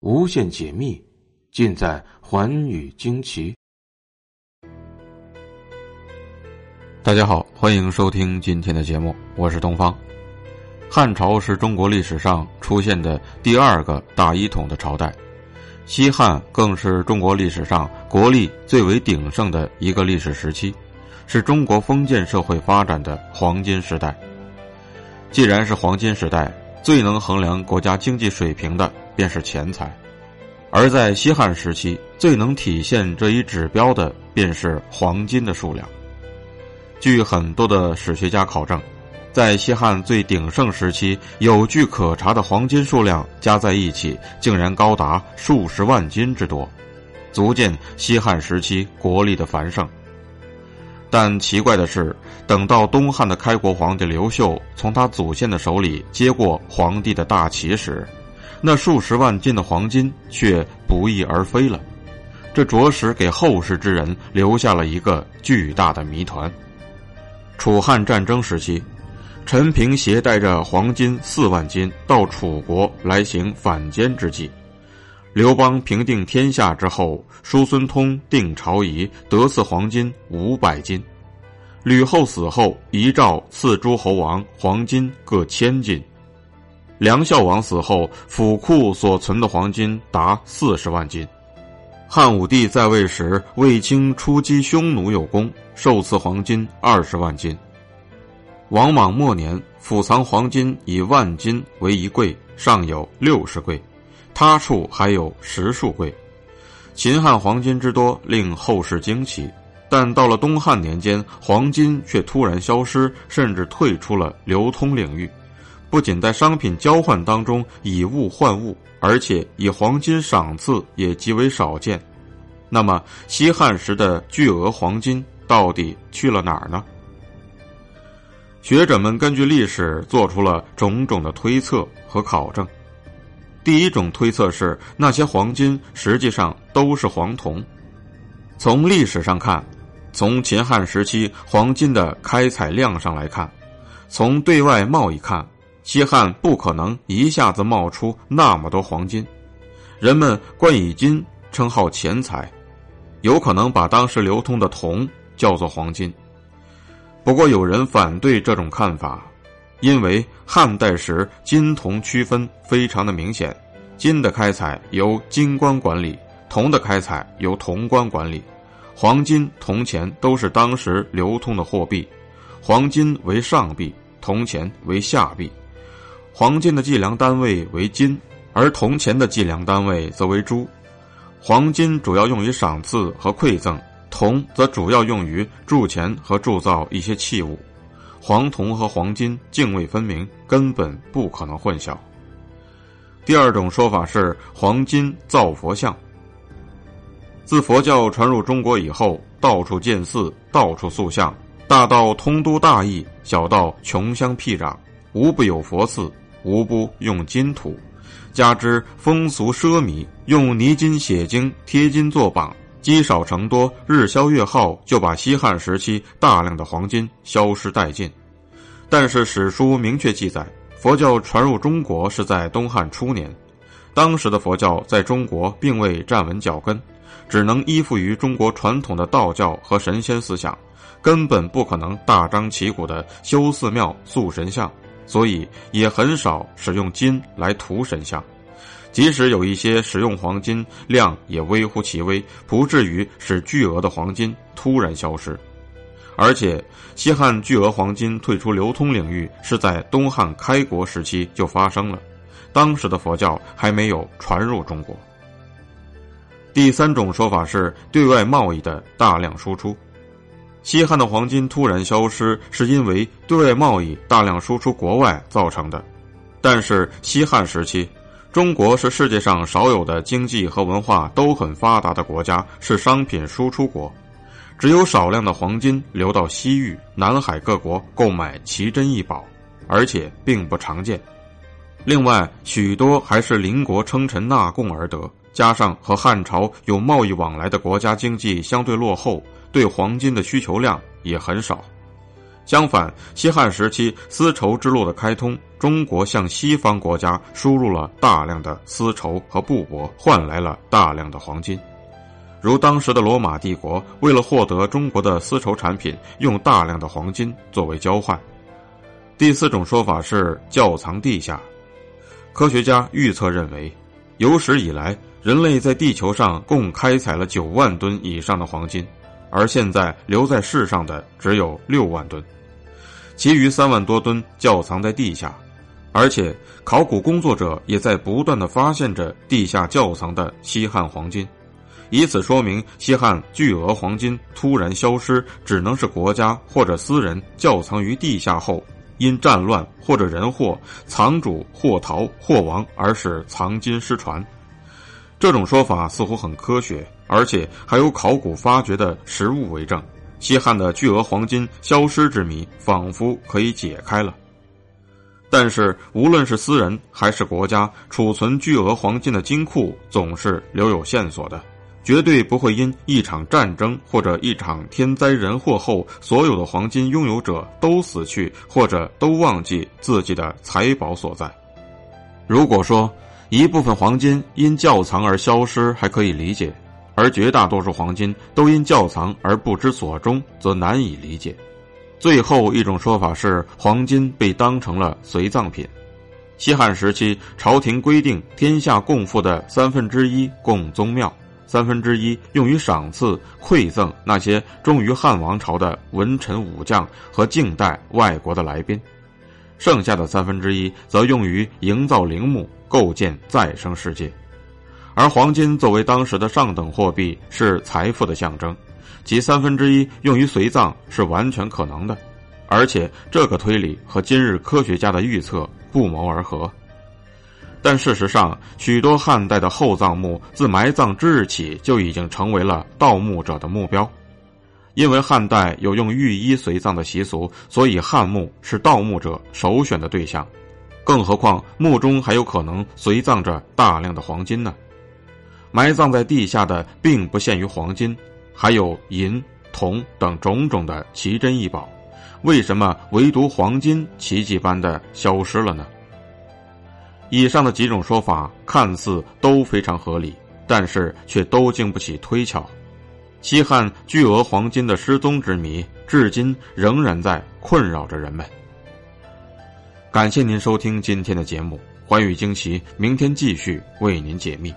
无限解密，尽在寰宇惊奇。大家好，欢迎收听今天的节目，我是东方。汉朝是中国历史上出现的第二个大一统的朝代，西汉更是中国历史上国力最为鼎盛的一个历史时期，是中国封建社会发展的黄金时代。既然是黄金时代，最能衡量国家经济水平的。便是钱财，而在西汉时期，最能体现这一指标的便是黄金的数量。据很多的史学家考证，在西汉最鼎盛时期，有据可查的黄金数量加在一起，竟然高达数十万斤之多，足见西汉时期国力的繁盛。但奇怪的是，等到东汉的开国皇帝刘秀从他祖先的手里接过皇帝的大旗时，那数十万斤的黄金却不翼而飞了，这着实给后世之人留下了一个巨大的谜团。楚汉战争时期，陈平携带着黄金四万斤到楚国来行反间之计。刘邦平定天下之后，叔孙通定朝仪，得赐黄金五百斤。吕后死后，遗诏赐诸侯王黄金各千斤。梁孝王死后，府库所存的黄金达四十万斤。汉武帝在位时，卫青出击匈奴有功，受赐黄金二十万斤。王莽末年，府藏黄金以万斤为一柜，上有六十柜，他处还有十数柜。秦汉黄金之多令后世惊奇，但到了东汉年间，黄金却突然消失，甚至退出了流通领域。不仅在商品交换当中以物换物，而且以黄金赏赐也极为少见。那么，西汉时的巨额黄金到底去了哪儿呢？学者们根据历史做出了种种的推测和考证。第一种推测是，那些黄金实际上都是黄铜。从历史上看，从秦汉时期黄金的开采量上来看，从对外贸易看。西汉不可能一下子冒出那么多黄金，人们冠以金称号钱财，有可能把当时流通的铜叫做黄金。不过有人反对这种看法，因为汉代时金铜区分非常的明显，金的开采由金官管理，铜的开采由铜官管理，黄金、铜钱都是当时流通的货币，黄金为上币，铜钱为下币。黄金的计量单位为金，而铜钱的计量单位则为铢。黄金主要用于赏赐和馈赠，铜则主要用于铸钱和铸造一些器物。黄铜和黄金泾渭分明，根本不可能混淆。第二种说法是黄金造佛像。自佛教传入中国以后，到处建寺，到处塑像，大到通都大邑，小到穷乡僻壤，无不有佛寺。无不用金土，加之风俗奢靡，用泥金写经、贴金做榜，积少成多，日消月耗，就把西汉时期大量的黄金消失殆尽。但是史书明确记载，佛教传入中国是在东汉初年，当时的佛教在中国并未站稳脚跟，只能依附于中国传统的道教和神仙思想，根本不可能大张旗鼓的修寺庙、塑神像。所以也很少使用金来涂神像，即使有一些使用黄金，量也微乎其微，不至于使巨额的黄金突然消失。而且，西汉巨额黄金退出流通领域是在东汉开国时期就发生了，当时的佛教还没有传入中国。第三种说法是对外贸易的大量输出。西汉的黄金突然消失，是因为对外贸易大量输出国外造成的。但是西汉时期，中国是世界上少有的经济和文化都很发达的国家，是商品输出国。只有少量的黄金流到西域、南海各国购买奇珍异宝，而且并不常见。另外，许多还是邻国称臣纳贡而得，加上和汉朝有贸易往来的国家经济相对落后。对黄金的需求量也很少，相反，西汉时期丝绸之路的开通，中国向西方国家输入了大量的丝绸和布帛，换来了大量的黄金。如当时的罗马帝国，为了获得中国的丝绸产品，用大量的黄金作为交换。第四种说法是窖藏地下。科学家预测认为，有史以来，人类在地球上共开采了九万吨以上的黄金，而现在留在世上的只有六万吨。其余三万多吨窖藏在地下，而且考古工作者也在不断的发现着地下窖藏的西汉黄金，以此说明西汉巨额黄金突然消失，只能是国家或者私人窖藏于地下后，因战乱或者人祸，藏主或逃或亡，而使藏金失传。这种说法似乎很科学，而且还有考古发掘的实物为证。西汉的巨额黄金消失之谜仿佛可以解开了，但是无论是私人还是国家，储存巨额黄金的金库总是留有线索的，绝对不会因一场战争或者一场天灾人祸后，所有的黄金拥有者都死去，或者都忘记自己的财宝所在。如果说一部分黄金因窖藏而消失，还可以理解。而绝大多数黄金都因窖藏而不知所终，则难以理解。最后一种说法是，黄金被当成了随葬品。西汉时期，朝廷规定，天下共赋的三分之一供宗庙，三分之一用于赏赐馈赠那些忠于汉王朝的文臣武将和敬待外国的来宾，剩下的三分之一则用于营造陵墓、构建再生世界。而黄金作为当时的上等货币，是财富的象征，其三分之一用于随葬是完全可能的，而且这个推理和今日科学家的预测不谋而合。但事实上，许多汉代的厚葬墓自埋葬之日起就已经成为了盗墓者的目标，因为汉代有用御衣随葬的习俗，所以汉墓是盗墓者首选的对象。更何况墓中还有可能随葬着大量的黄金呢？埋葬在地下的并不限于黄金，还有银、铜等种种的奇珍异宝。为什么唯独黄金奇迹般的消失了呢？以上的几种说法看似都非常合理，但是却都经不起推敲。西汉巨额黄金的失踪之谜，至今仍然在困扰着人们。感谢您收听今天的节目，寰宇惊奇，明天继续为您解密。